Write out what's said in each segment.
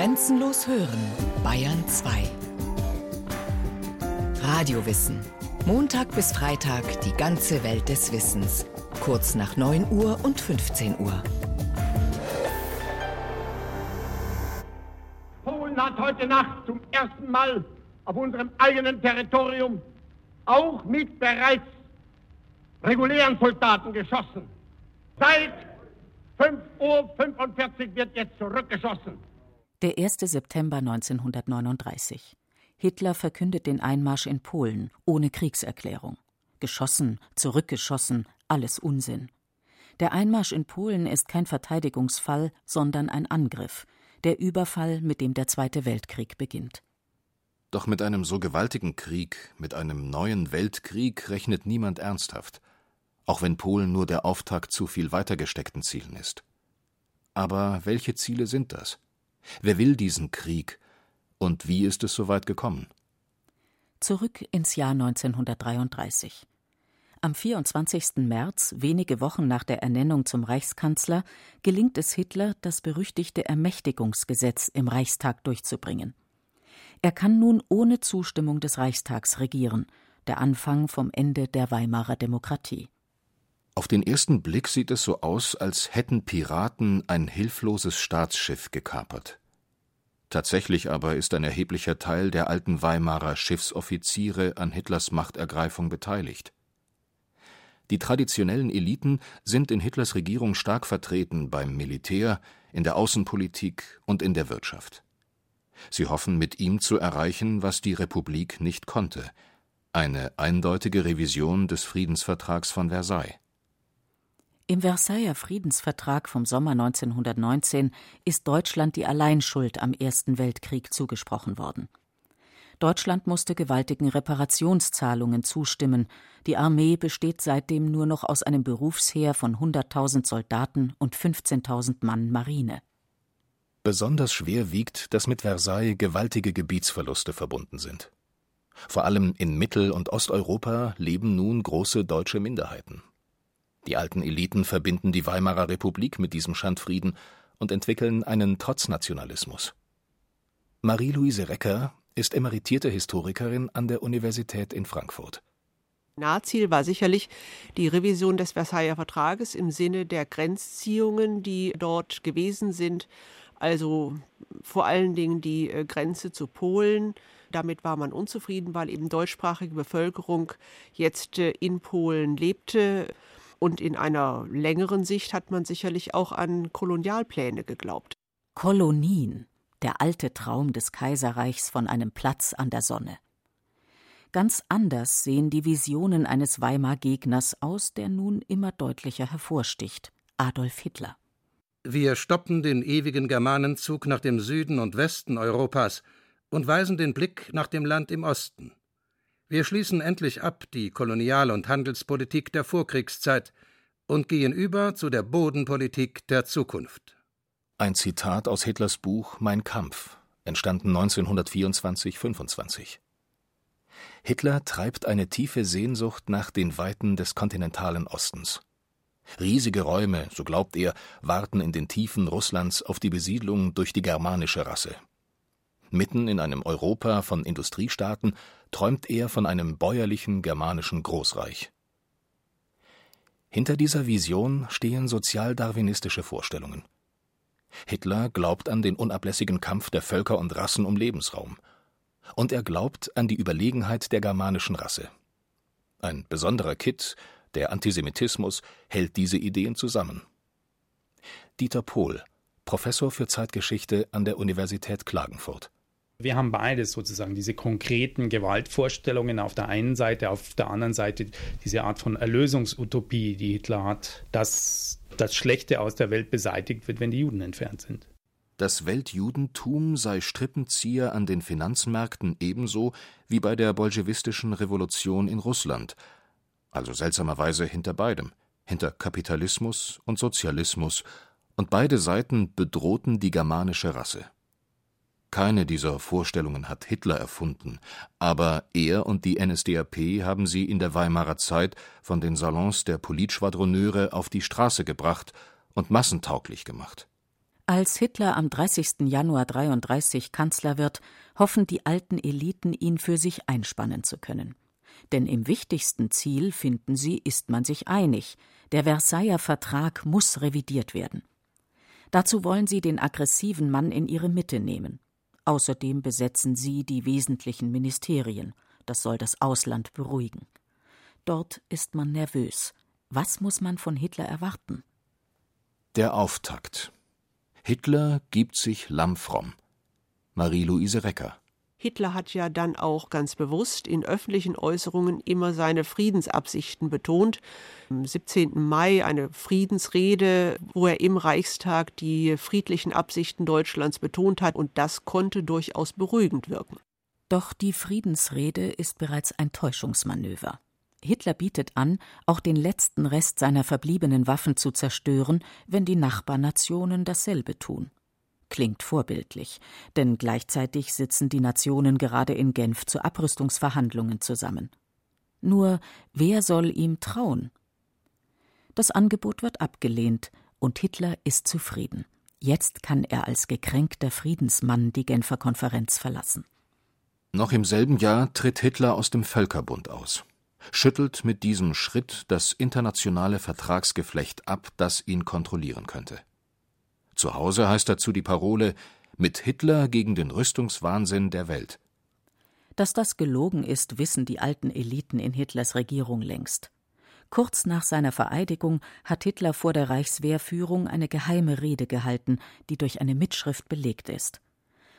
Grenzenlos hören, Bayern 2. Radiowissen. Montag bis Freitag die ganze Welt des Wissens. Kurz nach 9 Uhr und 15 Uhr. Polen hat heute Nacht zum ersten Mal auf unserem eigenen Territorium auch mit bereits regulären Soldaten geschossen. Seit 5.45 Uhr wird jetzt zurückgeschossen. Der 1. September 1939. Hitler verkündet den Einmarsch in Polen ohne Kriegserklärung. Geschossen, zurückgeschossen, alles Unsinn. Der Einmarsch in Polen ist kein Verteidigungsfall, sondern ein Angriff, der Überfall, mit dem der Zweite Weltkrieg beginnt. Doch mit einem so gewaltigen Krieg, mit einem neuen Weltkrieg rechnet niemand ernsthaft auch wenn Polen nur der Auftakt zu viel weiter gesteckten Zielen ist. Aber welche Ziele sind das? Wer will diesen Krieg? Und wie ist es so weit gekommen? Zurück ins Jahr 1933. Am 24. März, wenige Wochen nach der Ernennung zum Reichskanzler, gelingt es Hitler, das berüchtigte Ermächtigungsgesetz im Reichstag durchzubringen. Er kann nun ohne Zustimmung des Reichstags regieren, der Anfang vom Ende der Weimarer Demokratie. Auf den ersten Blick sieht es so aus, als hätten Piraten ein hilfloses Staatsschiff gekapert. Tatsächlich aber ist ein erheblicher Teil der alten Weimarer Schiffsoffiziere an Hitlers Machtergreifung beteiligt. Die traditionellen Eliten sind in Hitlers Regierung stark vertreten beim Militär, in der Außenpolitik und in der Wirtschaft. Sie hoffen mit ihm zu erreichen, was die Republik nicht konnte eine eindeutige Revision des Friedensvertrags von Versailles. Im Versailler Friedensvertrag vom Sommer 1919 ist Deutschland die Alleinschuld am Ersten Weltkrieg zugesprochen worden. Deutschland musste gewaltigen Reparationszahlungen zustimmen. Die Armee besteht seitdem nur noch aus einem Berufsheer von 100.000 Soldaten und 15.000 Mann Marine. Besonders schwer wiegt, dass mit Versailles gewaltige Gebietsverluste verbunden sind. Vor allem in Mittel- und Osteuropa leben nun große deutsche Minderheiten. Die alten Eliten verbinden die Weimarer Republik mit diesem Schandfrieden und entwickeln einen Trotznationalismus. Marie-Louise Recker ist emeritierte Historikerin an der Universität in Frankfurt. Nahziel war sicherlich die Revision des Versailler Vertrages im Sinne der Grenzziehungen, die dort gewesen sind, also vor allen Dingen die äh, Grenze zu Polen. Damit war man unzufrieden, weil eben deutschsprachige Bevölkerung jetzt äh, in Polen lebte. Und in einer längeren Sicht hat man sicherlich auch an Kolonialpläne geglaubt. Kolonien, der alte Traum des Kaiserreichs von einem Platz an der Sonne. Ganz anders sehen die Visionen eines Weimar-Gegners aus, der nun immer deutlicher hervorsticht: Adolf Hitler. Wir stoppen den ewigen Germanenzug nach dem Süden und Westen Europas und weisen den Blick nach dem Land im Osten. Wir schließen endlich ab die Kolonial- und Handelspolitik der Vorkriegszeit und gehen über zu der Bodenpolitik der Zukunft. Ein Zitat aus Hitlers Buch Mein Kampf, entstanden 1924-25. Hitler treibt eine tiefe Sehnsucht nach den Weiten des kontinentalen Ostens. Riesige Räume, so glaubt er, warten in den Tiefen Russlands auf die Besiedlung durch die germanische Rasse. Mitten in einem Europa von Industriestaaten träumt er von einem bäuerlichen germanischen Großreich. Hinter dieser Vision stehen sozialdarwinistische Vorstellungen. Hitler glaubt an den unablässigen Kampf der Völker und Rassen um Lebensraum. Und er glaubt an die Überlegenheit der germanischen Rasse. Ein besonderer Kitt, der Antisemitismus, hält diese Ideen zusammen. Dieter Pohl, Professor für Zeitgeschichte an der Universität Klagenfurt. Wir haben beides sozusagen, diese konkreten Gewaltvorstellungen auf der einen Seite, auf der anderen Seite diese Art von Erlösungsutopie, die Hitler hat, dass das Schlechte aus der Welt beseitigt wird, wenn die Juden entfernt sind. Das Weltjudentum sei Strippenzieher an den Finanzmärkten ebenso wie bei der bolschewistischen Revolution in Russland, also seltsamerweise hinter beidem, hinter Kapitalismus und Sozialismus, und beide Seiten bedrohten die germanische Rasse. Keine dieser Vorstellungen hat Hitler erfunden, aber er und die NSDAP haben sie in der Weimarer Zeit von den Salons der Politschwadroneure auf die Straße gebracht und massentauglich gemacht. Als Hitler am 30. Januar 33 Kanzler wird, hoffen die alten Eliten, ihn für sich einspannen zu können. Denn im wichtigsten Ziel, finden sie, ist man sich einig. Der Versailler Vertrag muss revidiert werden. Dazu wollen sie den aggressiven Mann in ihre Mitte nehmen. Außerdem besetzen sie die wesentlichen Ministerien. Das soll das Ausland beruhigen. Dort ist man nervös. Was muss man von Hitler erwarten? Der Auftakt. Hitler gibt sich lammfromm. Marie-Louise Recker. Hitler hat ja dann auch ganz bewusst in öffentlichen Äußerungen immer seine Friedensabsichten betont. Am 17. Mai eine Friedensrede, wo er im Reichstag die friedlichen Absichten Deutschlands betont hat, und das konnte durchaus beruhigend wirken. Doch die Friedensrede ist bereits ein Täuschungsmanöver. Hitler bietet an, auch den letzten Rest seiner verbliebenen Waffen zu zerstören, wenn die Nachbarnationen dasselbe tun. Klingt vorbildlich, denn gleichzeitig sitzen die Nationen gerade in Genf zu Abrüstungsverhandlungen zusammen. Nur wer soll ihm trauen? Das Angebot wird abgelehnt, und Hitler ist zufrieden. Jetzt kann er als gekränkter Friedensmann die Genfer Konferenz verlassen. Noch im selben Jahr tritt Hitler aus dem Völkerbund aus schüttelt mit diesem Schritt das internationale Vertragsgeflecht ab, das ihn kontrollieren könnte. Zu Hause heißt dazu die Parole Mit Hitler gegen den Rüstungswahnsinn der Welt. Dass das gelogen ist, wissen die alten Eliten in Hitlers Regierung längst. Kurz nach seiner Vereidigung hat Hitler vor der Reichswehrführung eine geheime Rede gehalten, die durch eine Mitschrift belegt ist.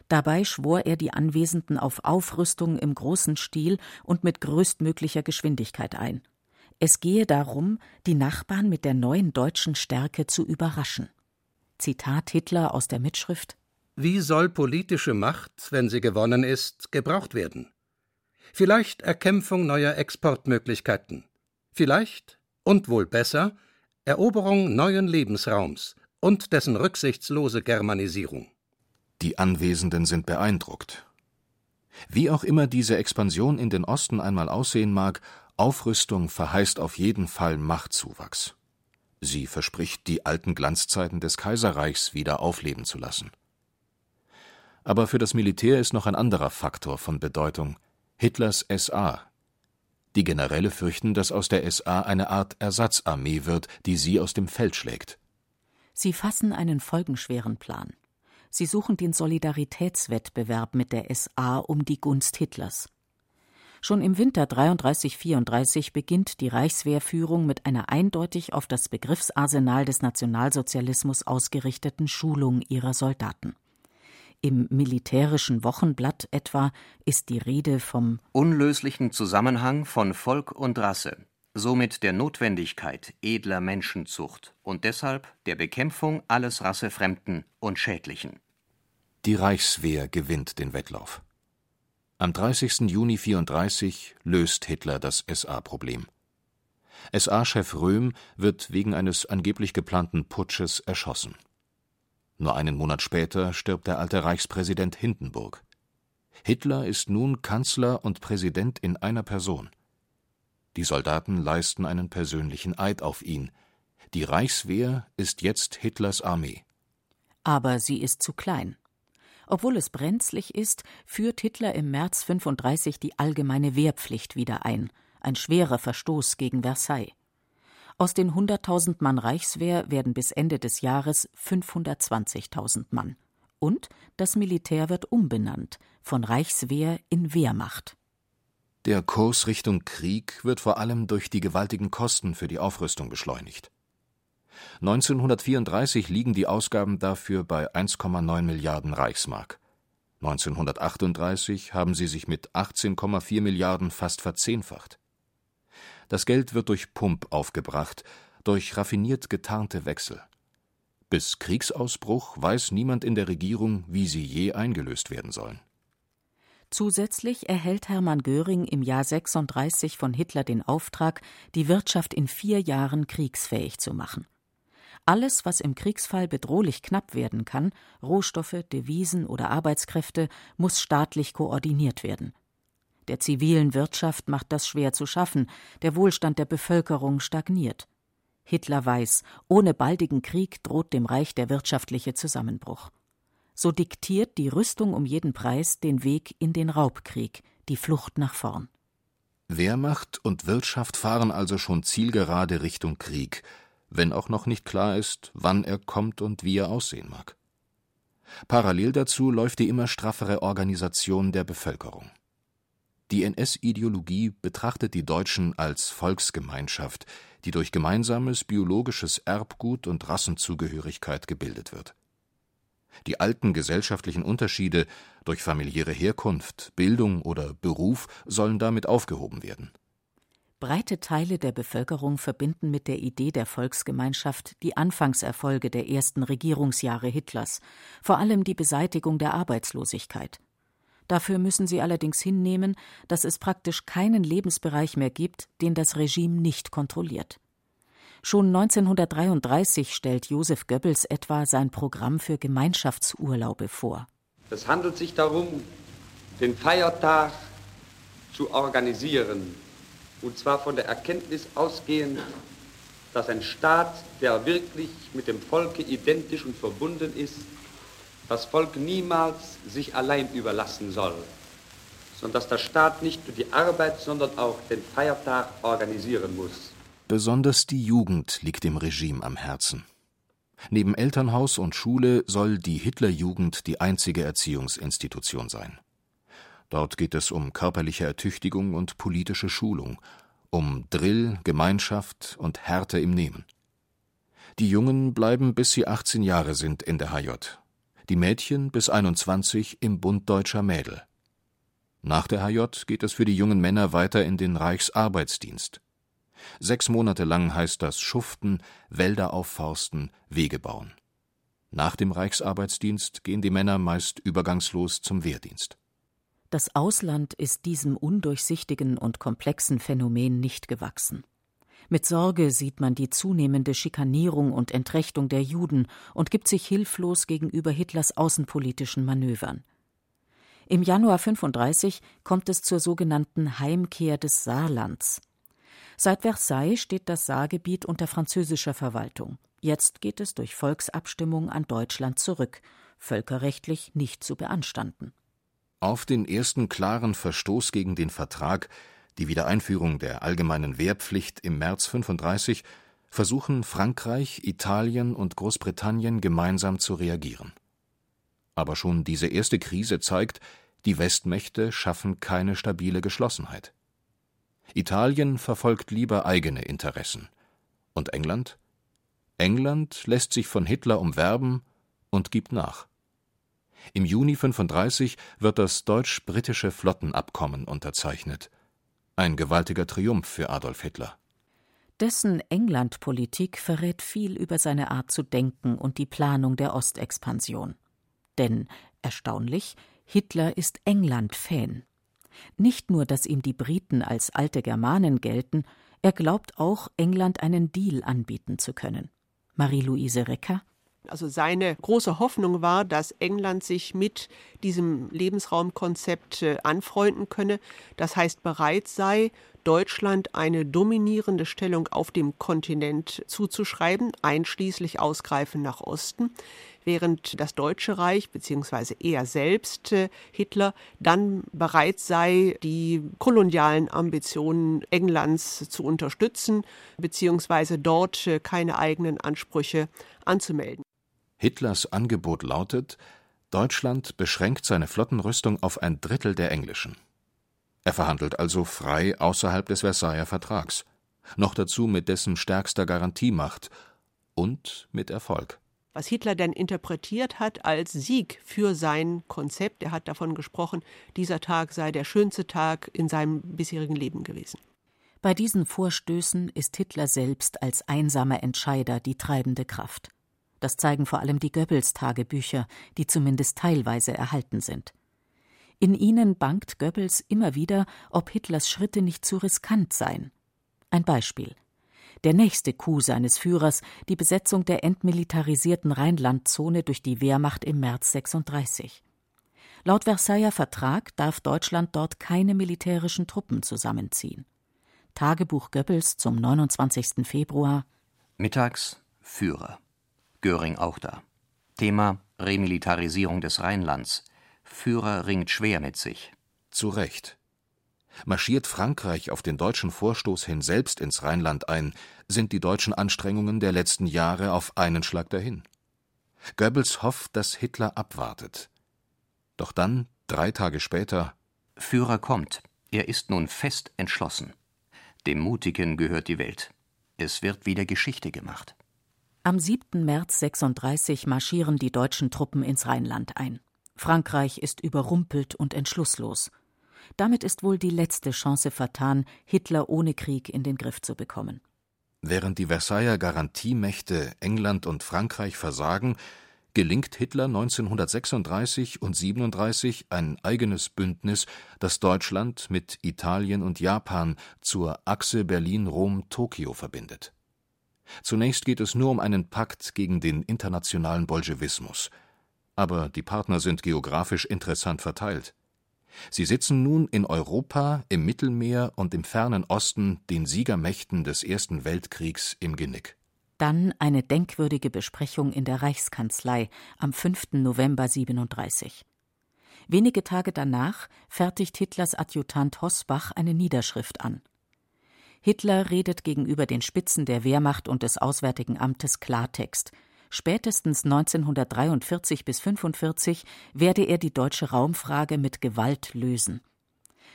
Dabei schwor er die Anwesenden auf Aufrüstung im großen Stil und mit größtmöglicher Geschwindigkeit ein. Es gehe darum, die Nachbarn mit der neuen deutschen Stärke zu überraschen. Zitat Hitler aus der Mitschrift Wie soll politische Macht, wenn sie gewonnen ist, gebraucht werden? Vielleicht Erkämpfung neuer Exportmöglichkeiten. Vielleicht, und wohl besser, Eroberung neuen Lebensraums und dessen rücksichtslose Germanisierung. Die Anwesenden sind beeindruckt. Wie auch immer diese Expansion in den Osten einmal aussehen mag, Aufrüstung verheißt auf jeden Fall Machtzuwachs. Sie verspricht, die alten Glanzzeiten des Kaiserreichs wieder aufleben zu lassen. Aber für das Militär ist noch ein anderer Faktor von Bedeutung Hitlers SA. Die Generäle fürchten, dass aus der SA eine Art Ersatzarmee wird, die sie aus dem Feld schlägt. Sie fassen einen folgenschweren Plan. Sie suchen den Solidaritätswettbewerb mit der SA um die Gunst Hitlers. Schon im Winter 33-34 beginnt die Reichswehrführung mit einer eindeutig auf das Begriffsarsenal des Nationalsozialismus ausgerichteten Schulung ihrer Soldaten. Im militärischen Wochenblatt etwa ist die Rede vom unlöslichen Zusammenhang von Volk und Rasse somit der Notwendigkeit edler Menschenzucht und deshalb der Bekämpfung alles Rassefremden und Schädlichen. Die Reichswehr gewinnt den Wettlauf. Am 30. Juni 34 löst Hitler das SA-Problem. SA-Chef Röhm wird wegen eines angeblich geplanten Putsches erschossen. Nur einen Monat später stirbt der alte Reichspräsident Hindenburg. Hitler ist nun Kanzler und Präsident in einer Person. Die Soldaten leisten einen persönlichen Eid auf ihn. Die Reichswehr ist jetzt Hitlers Armee. Aber sie ist zu klein. Obwohl es brenzlig ist, führt Hitler im März 35 die allgemeine Wehrpflicht wieder ein, ein schwerer Verstoß gegen Versailles. Aus den 100.000 Mann Reichswehr werden bis Ende des Jahres 520.000 Mann. Und das Militär wird umbenannt von Reichswehr in Wehrmacht. Der Kurs Richtung Krieg wird vor allem durch die gewaltigen Kosten für die Aufrüstung beschleunigt. 1934 liegen die Ausgaben dafür bei 1,9 Milliarden Reichsmark. 1938 haben sie sich mit 18,4 Milliarden fast verzehnfacht. Das Geld wird durch Pump aufgebracht, durch raffiniert getarnte Wechsel. Bis Kriegsausbruch weiß niemand in der Regierung, wie sie je eingelöst werden sollen. Zusätzlich erhält Hermann Göring im Jahr 36 von Hitler den Auftrag, die Wirtschaft in vier Jahren kriegsfähig zu machen. Alles, was im Kriegsfall bedrohlich knapp werden kann, Rohstoffe, Devisen oder Arbeitskräfte, muss staatlich koordiniert werden. Der zivilen Wirtschaft macht das schwer zu schaffen, der Wohlstand der Bevölkerung stagniert. Hitler weiß, ohne baldigen Krieg droht dem Reich der wirtschaftliche Zusammenbruch. So diktiert die Rüstung um jeden Preis den Weg in den Raubkrieg, die Flucht nach vorn. Wehrmacht und Wirtschaft fahren also schon zielgerade Richtung Krieg, wenn auch noch nicht klar ist, wann er kommt und wie er aussehen mag. Parallel dazu läuft die immer straffere Organisation der Bevölkerung. Die NS-Ideologie betrachtet die Deutschen als Volksgemeinschaft, die durch gemeinsames biologisches Erbgut und Rassenzugehörigkeit gebildet wird. Die alten gesellschaftlichen Unterschiede durch familiäre Herkunft, Bildung oder Beruf sollen damit aufgehoben werden. Breite Teile der Bevölkerung verbinden mit der Idee der Volksgemeinschaft die Anfangserfolge der ersten Regierungsjahre Hitlers, vor allem die Beseitigung der Arbeitslosigkeit. Dafür müssen sie allerdings hinnehmen, dass es praktisch keinen Lebensbereich mehr gibt, den das Regime nicht kontrolliert. Schon 1933 stellt Josef Goebbels etwa sein Programm für Gemeinschaftsurlaube vor. Es handelt sich darum, den Feiertag zu organisieren und zwar von der Erkenntnis ausgehend, dass ein Staat, der wirklich mit dem Volke identisch und verbunden ist, das Volk niemals sich allein überlassen soll, sondern dass der Staat nicht nur die Arbeit, sondern auch den Feiertag organisieren muss. Besonders die Jugend liegt dem Regime am Herzen. Neben Elternhaus und Schule soll die Hitlerjugend die einzige Erziehungsinstitution sein. Dort geht es um körperliche Ertüchtigung und politische Schulung, um Drill, Gemeinschaft und Härte im Nehmen. Die Jungen bleiben bis sie 18 Jahre sind in der HJ, die Mädchen bis 21 im Bund deutscher Mädel. Nach der HJ geht es für die jungen Männer weiter in den Reichsarbeitsdienst. Sechs Monate lang heißt das Schuften, Wälder aufforsten, Wege bauen. Nach dem Reichsarbeitsdienst gehen die Männer meist übergangslos zum Wehrdienst. Das Ausland ist diesem undurchsichtigen und komplexen Phänomen nicht gewachsen. Mit Sorge sieht man die zunehmende Schikanierung und Entrechtung der Juden und gibt sich hilflos gegenüber Hitlers außenpolitischen Manövern. Im Januar 35 kommt es zur sogenannten Heimkehr des Saarlands. Seit Versailles steht das Saargebiet unter französischer Verwaltung. Jetzt geht es durch Volksabstimmung an Deutschland zurück, völkerrechtlich nicht zu beanstanden. Auf den ersten klaren Verstoß gegen den Vertrag, die Wiedereinführung der allgemeinen Wehrpflicht im März 35, versuchen Frankreich, Italien und Großbritannien gemeinsam zu reagieren. Aber schon diese erste Krise zeigt, die Westmächte schaffen keine stabile Geschlossenheit. Italien verfolgt lieber eigene Interessen. Und England? England lässt sich von Hitler umwerben und gibt nach. Im Juni 35 wird das deutsch-britische Flottenabkommen unterzeichnet. Ein gewaltiger Triumph für Adolf Hitler. Dessen Englandpolitik verrät viel über seine Art zu denken und die Planung der Ostexpansion. Denn, erstaunlich, Hitler ist England-Fan. Nicht nur, dass ihm die Briten als alte Germanen gelten, er glaubt auch, England einen Deal anbieten zu können. Marie-Louise Recker also seine große Hoffnung war, dass England sich mit diesem Lebensraumkonzept äh, anfreunden könne, das heißt bereit sei, Deutschland eine dominierende Stellung auf dem Kontinent zuzuschreiben, einschließlich Ausgreifen nach Osten, während das Deutsche Reich bzw. er selbst äh, Hitler dann bereit sei, die kolonialen Ambitionen Englands zu unterstützen bzw. dort äh, keine eigenen Ansprüche anzumelden. Hitlers Angebot lautet, Deutschland beschränkt seine Flottenrüstung auf ein Drittel der englischen. Er verhandelt also frei außerhalb des Versailler Vertrags, noch dazu mit dessen stärkster Garantiemacht und mit Erfolg. Was Hitler dann interpretiert hat als Sieg für sein Konzept, er hat davon gesprochen, dieser Tag sei der schönste Tag in seinem bisherigen Leben gewesen. Bei diesen Vorstößen ist Hitler selbst als einsamer Entscheider die treibende Kraft. Das zeigen vor allem die Goebbels-Tagebücher, die zumindest teilweise erhalten sind. In ihnen bangt Goebbels immer wieder, ob Hitlers Schritte nicht zu riskant seien. Ein Beispiel. Der nächste Coup seines Führers, die Besetzung der entmilitarisierten Rheinlandzone durch die Wehrmacht im März 36. Laut Versailler Vertrag darf Deutschland dort keine militärischen Truppen zusammenziehen. Tagebuch Goebbels zum 29. Februar Mittags Führer. Göring auch da. Thema Remilitarisierung des Rheinlands. Führer ringt schwer mit sich. Zu Recht. Marschiert Frankreich auf den deutschen Vorstoß hin selbst ins Rheinland ein, sind die deutschen Anstrengungen der letzten Jahre auf einen Schlag dahin. Goebbels hofft, dass Hitler abwartet. Doch dann, drei Tage später Führer kommt. Er ist nun fest entschlossen. Dem Mutigen gehört die Welt. Es wird wieder Geschichte gemacht. Am 7. März 36 marschieren die deutschen Truppen ins Rheinland ein. Frankreich ist überrumpelt und entschlusslos. Damit ist wohl die letzte Chance vertan, Hitler ohne Krieg in den Griff zu bekommen. Während die Versailler Garantiemächte England und Frankreich versagen, gelingt Hitler 1936 und 37 ein eigenes Bündnis, das Deutschland mit Italien und Japan zur Achse Berlin-Rom-Tokio verbindet. Zunächst geht es nur um einen Pakt gegen den internationalen Bolschewismus. Aber die Partner sind geografisch interessant verteilt. Sie sitzen nun in Europa, im Mittelmeer und im fernen Osten den Siegermächten des Ersten Weltkriegs im Genick. Dann eine denkwürdige Besprechung in der Reichskanzlei am 5. November 37. Wenige Tage danach fertigt Hitlers Adjutant Hossbach eine Niederschrift an. Hitler redet gegenüber den Spitzen der Wehrmacht und des Auswärtigen Amtes Klartext – Spätestens 1943 bis 1945 werde er die deutsche Raumfrage mit Gewalt lösen.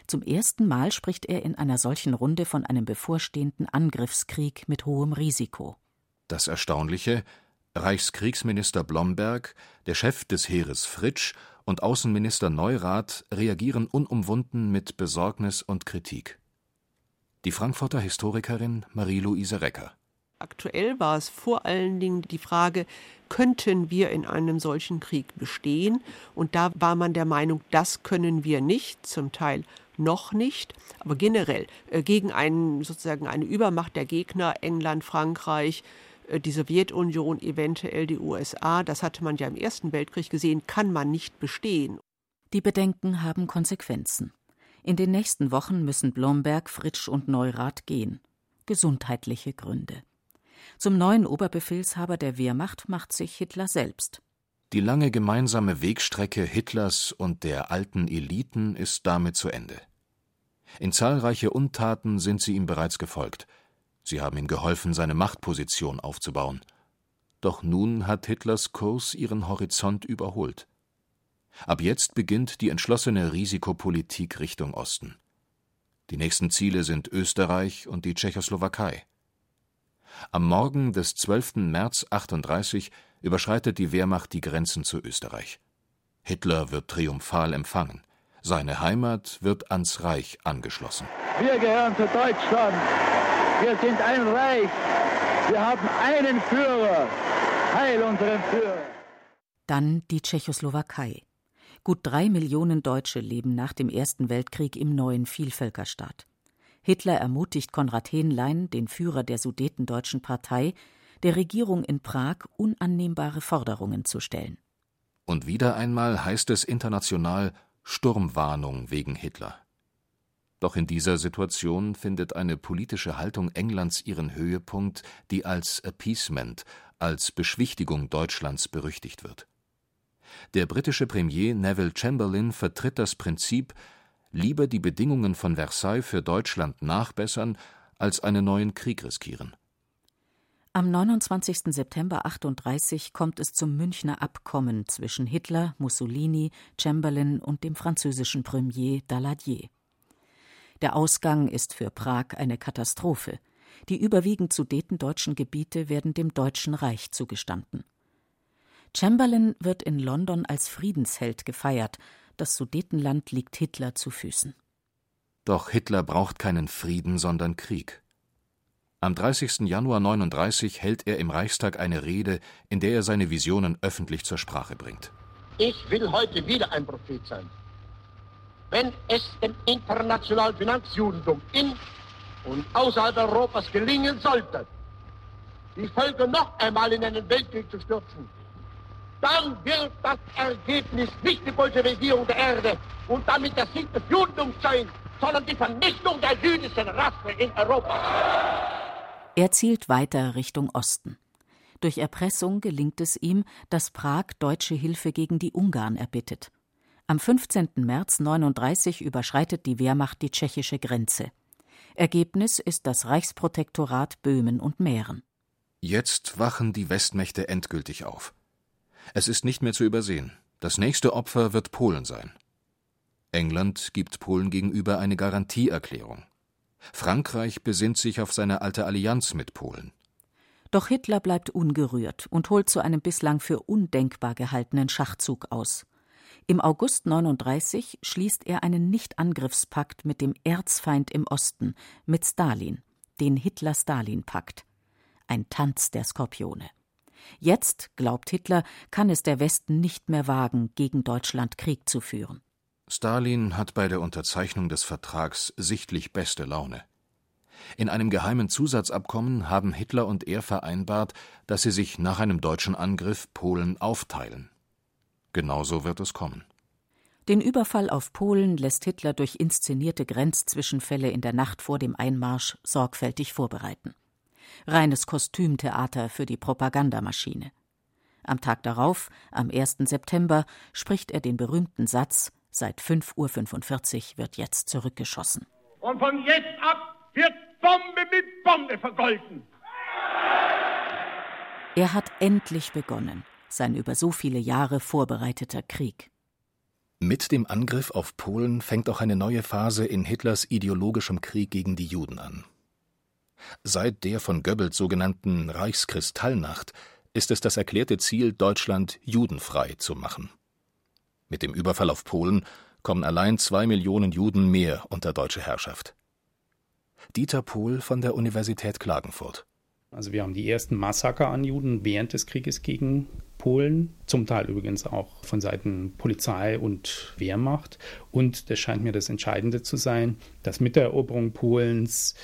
Zum ersten Mal spricht er in einer solchen Runde von einem bevorstehenden Angriffskrieg mit hohem Risiko. Das Erstaunliche Reichskriegsminister Blomberg, der Chef des Heeres Fritsch und Außenminister Neurath reagieren unumwunden mit Besorgnis und Kritik. Die Frankfurter Historikerin Marie-Louise Recker. Aktuell war es vor allen Dingen die Frage, könnten wir in einem solchen Krieg bestehen? Und da war man der Meinung, das können wir nicht, zum Teil noch nicht, aber generell äh, gegen einen, sozusagen eine Übermacht der Gegner, England, Frankreich, äh, die Sowjetunion, eventuell die USA, das hatte man ja im Ersten Weltkrieg gesehen, kann man nicht bestehen. Die Bedenken haben Konsequenzen. In den nächsten Wochen müssen Blomberg, Fritsch und Neurath gehen. Gesundheitliche Gründe. Zum neuen Oberbefehlshaber der Wehrmacht macht sich Hitler selbst. Die lange gemeinsame Wegstrecke Hitlers und der alten Eliten ist damit zu Ende. In zahlreiche Untaten sind sie ihm bereits gefolgt. Sie haben ihm geholfen, seine Machtposition aufzubauen. Doch nun hat Hitlers Kurs ihren Horizont überholt. Ab jetzt beginnt die entschlossene Risikopolitik Richtung Osten. Die nächsten Ziele sind Österreich und die Tschechoslowakei. Am Morgen des 12. März 38 überschreitet die Wehrmacht die Grenzen zu Österreich. Hitler wird triumphal empfangen. Seine Heimat wird ans Reich angeschlossen. Wir gehören zu Deutschland. Wir sind ein Reich. Wir haben einen Führer. Heil unserem Führer. Dann die Tschechoslowakei. Gut drei Millionen Deutsche leben nach dem Ersten Weltkrieg im neuen Vielvölkerstaat. Hitler ermutigt Konrad Henlein, den Führer der Sudetendeutschen Partei, der Regierung in Prag unannehmbare Forderungen zu stellen. Und wieder einmal heißt es international Sturmwarnung wegen Hitler. Doch in dieser Situation findet eine politische Haltung Englands ihren Höhepunkt, die als Appeasement, als Beschwichtigung Deutschlands berüchtigt wird. Der britische Premier Neville Chamberlain vertritt das Prinzip, lieber die Bedingungen von Versailles für Deutschland nachbessern, als einen neuen Krieg riskieren. Am 29. September 38 kommt es zum Münchner Abkommen zwischen Hitler, Mussolini, Chamberlain und dem französischen Premier Daladier. Der Ausgang ist für Prag eine Katastrophe. Die überwiegend sudetendeutschen Gebiete werden dem Deutschen Reich zugestanden. Chamberlain wird in London als Friedensheld gefeiert, das Sudetenland liegt Hitler zu Füßen. Doch Hitler braucht keinen Frieden, sondern Krieg. Am 30. Januar 39 hält er im Reichstag eine Rede, in der er seine Visionen öffentlich zur Sprache bringt. Ich will heute wieder ein Prophet sein. Wenn es dem internationalen Finanzjudentum in und außerhalb Europas gelingen sollte, die Völker noch einmal in einen Weltkrieg zu stürzen, dann wird das Ergebnis nicht die Bolschewisierung der Erde und damit der Sieg des Judentums sein, sondern die Vernichtung der jüdischen Rasse in Europa. Er zielt weiter Richtung Osten. Durch Erpressung gelingt es ihm, dass Prag deutsche Hilfe gegen die Ungarn erbittet. Am 15. März 39 überschreitet die Wehrmacht die tschechische Grenze. Ergebnis ist das Reichsprotektorat Böhmen und Mähren. Jetzt wachen die Westmächte endgültig auf. Es ist nicht mehr zu übersehen. Das nächste Opfer wird Polen sein. England gibt Polen gegenüber eine Garantieerklärung. Frankreich besinnt sich auf seine alte Allianz mit Polen. Doch Hitler bleibt ungerührt und holt zu einem bislang für undenkbar gehaltenen Schachzug aus. Im August 39 schließt er einen Nichtangriffspakt mit dem Erzfeind im Osten, mit Stalin, den Hitler-Stalin-Pakt. Ein Tanz der Skorpione. Jetzt, glaubt Hitler, kann es der Westen nicht mehr wagen, gegen Deutschland Krieg zu führen. Stalin hat bei der Unterzeichnung des Vertrags sichtlich beste Laune. In einem geheimen Zusatzabkommen haben Hitler und er vereinbart, dass sie sich nach einem deutschen Angriff Polen aufteilen. Genauso wird es kommen. Den Überfall auf Polen lässt Hitler durch inszenierte Grenzzwischenfälle in der Nacht vor dem Einmarsch sorgfältig vorbereiten. Reines Kostümtheater für die Propagandamaschine. Am Tag darauf, am 1. September, spricht er den berühmten Satz Seit 5.45 Uhr wird jetzt zurückgeschossen. Und von jetzt ab wird Bombe mit Bombe vergolten. Er hat endlich begonnen, sein über so viele Jahre vorbereiteter Krieg. Mit dem Angriff auf Polen fängt auch eine neue Phase in Hitlers ideologischem Krieg gegen die Juden an. Seit der von Goebbels sogenannten Reichskristallnacht ist es das erklärte Ziel, Deutschland judenfrei zu machen. Mit dem Überfall auf Polen kommen allein zwei Millionen Juden mehr unter deutsche Herrschaft. Dieter Pohl von der Universität Klagenfurt. Also wir haben die ersten Massaker an Juden während des Krieges gegen Polen, zum Teil übrigens auch von Seiten Polizei und Wehrmacht. Und das scheint mir das Entscheidende zu sein, dass mit der Eroberung Polens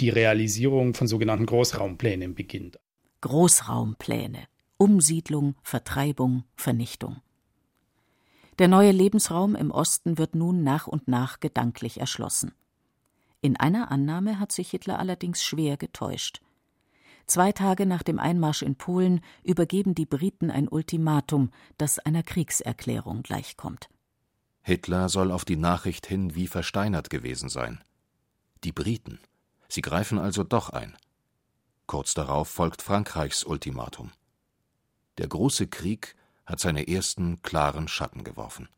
die Realisierung von sogenannten Großraumplänen beginnt. Großraumpläne. Umsiedlung, Vertreibung, Vernichtung. Der neue Lebensraum im Osten wird nun nach und nach gedanklich erschlossen. In einer Annahme hat sich Hitler allerdings schwer getäuscht. Zwei Tage nach dem Einmarsch in Polen übergeben die Briten ein Ultimatum, das einer Kriegserklärung gleichkommt. Hitler soll auf die Nachricht hin wie versteinert gewesen sein. Die Briten. Sie greifen also doch ein. Kurz darauf folgt Frankreichs Ultimatum. Der große Krieg hat seine ersten klaren Schatten geworfen